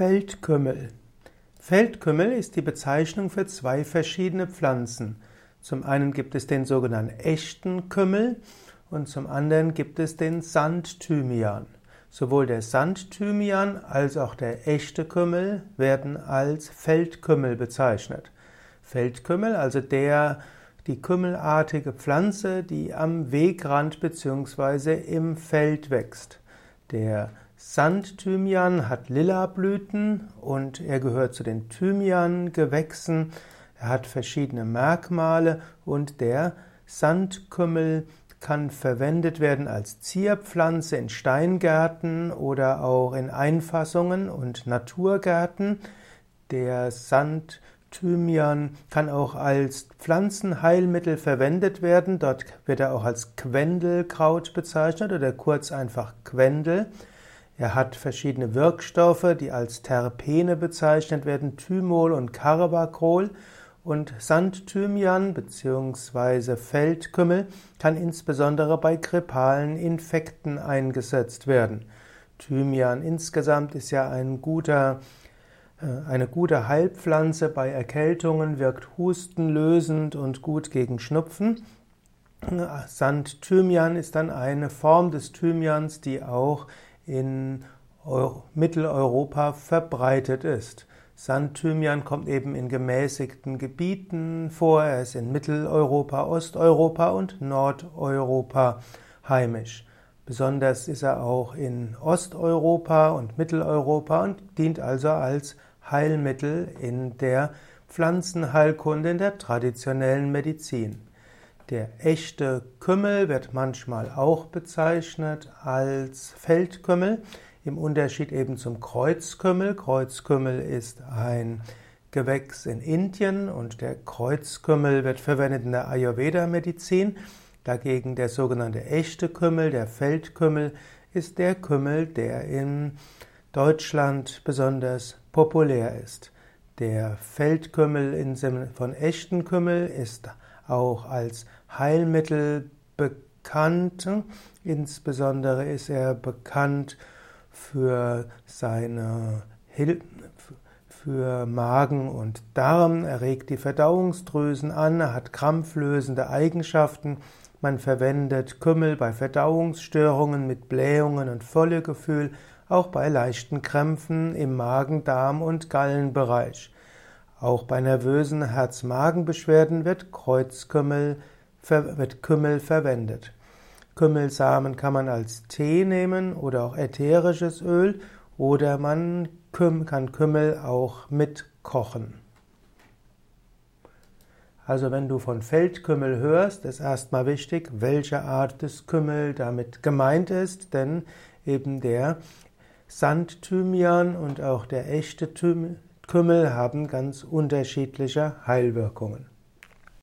Feldkümmel. Feldkümmel ist die Bezeichnung für zwei verschiedene Pflanzen. Zum einen gibt es den sogenannten echten Kümmel und zum anderen gibt es den Sandthymian. Sowohl der Sandthymian als auch der echte Kümmel werden als Feldkümmel bezeichnet. Feldkümmel, also der die kümmelartige Pflanze, die am Wegrand bzw. im Feld wächst. Der Sandthymian hat lila Blüten und er gehört zu den Thymian-Gewächsen. Er hat verschiedene Merkmale und der Sandkümmel kann verwendet werden als Zierpflanze in Steingärten oder auch in Einfassungen und Naturgärten. Der Sandthymian kann auch als Pflanzenheilmittel verwendet werden. Dort wird er auch als Quendelkraut bezeichnet oder kurz einfach Quendel. Er hat verschiedene Wirkstoffe, die als Terpene bezeichnet werden, Thymol und Carbacol. Und Sandthymian bzw. Feldkümmel kann insbesondere bei grippalen Infekten eingesetzt werden. Thymian insgesamt ist ja ein guter, äh, eine gute Heilpflanze bei Erkältungen, wirkt hustenlösend und gut gegen Schnupfen. Sandthymian ist dann eine Form des Thymians, die auch in Mitteleuropa verbreitet ist. Sandthymian kommt eben in gemäßigten Gebieten vor. Er ist in Mitteleuropa, Osteuropa und Nordeuropa heimisch. Besonders ist er auch in Osteuropa und Mitteleuropa und dient also als Heilmittel in der Pflanzenheilkunde, in der traditionellen Medizin. Der echte Kümmel wird manchmal auch bezeichnet als Feldkümmel, im Unterschied eben zum Kreuzkümmel. Kreuzkümmel ist ein Gewächs in Indien und der Kreuzkümmel wird verwendet in der Ayurveda-Medizin. Dagegen der sogenannte echte Kümmel, der Feldkümmel, ist der Kümmel, der in Deutschland besonders populär ist. Der Feldkümmel von echten Kümmel ist auch als Heilmittel bekannt. Insbesondere ist er bekannt für seine Hilfe für Magen und Darm, er regt die Verdauungsdrüsen an, er hat krampflösende Eigenschaften. Man verwendet Kümmel bei Verdauungsstörungen mit Blähungen und Vollegefühl, auch bei leichten Krämpfen im Magen, Darm und Gallenbereich. Auch bei nervösen Herz-Magen-Beschwerden wird Kreuzkümmel, wird Kümmel verwendet. Kümmelsamen kann man als Tee nehmen oder auch ätherisches Öl oder man kann Kümmel auch mitkochen. Also wenn du von Feldkümmel hörst, ist erstmal wichtig, welche Art des Kümmel damit gemeint ist, denn eben der Sandthymian und auch der echte Kümmel haben ganz unterschiedliche Heilwirkungen.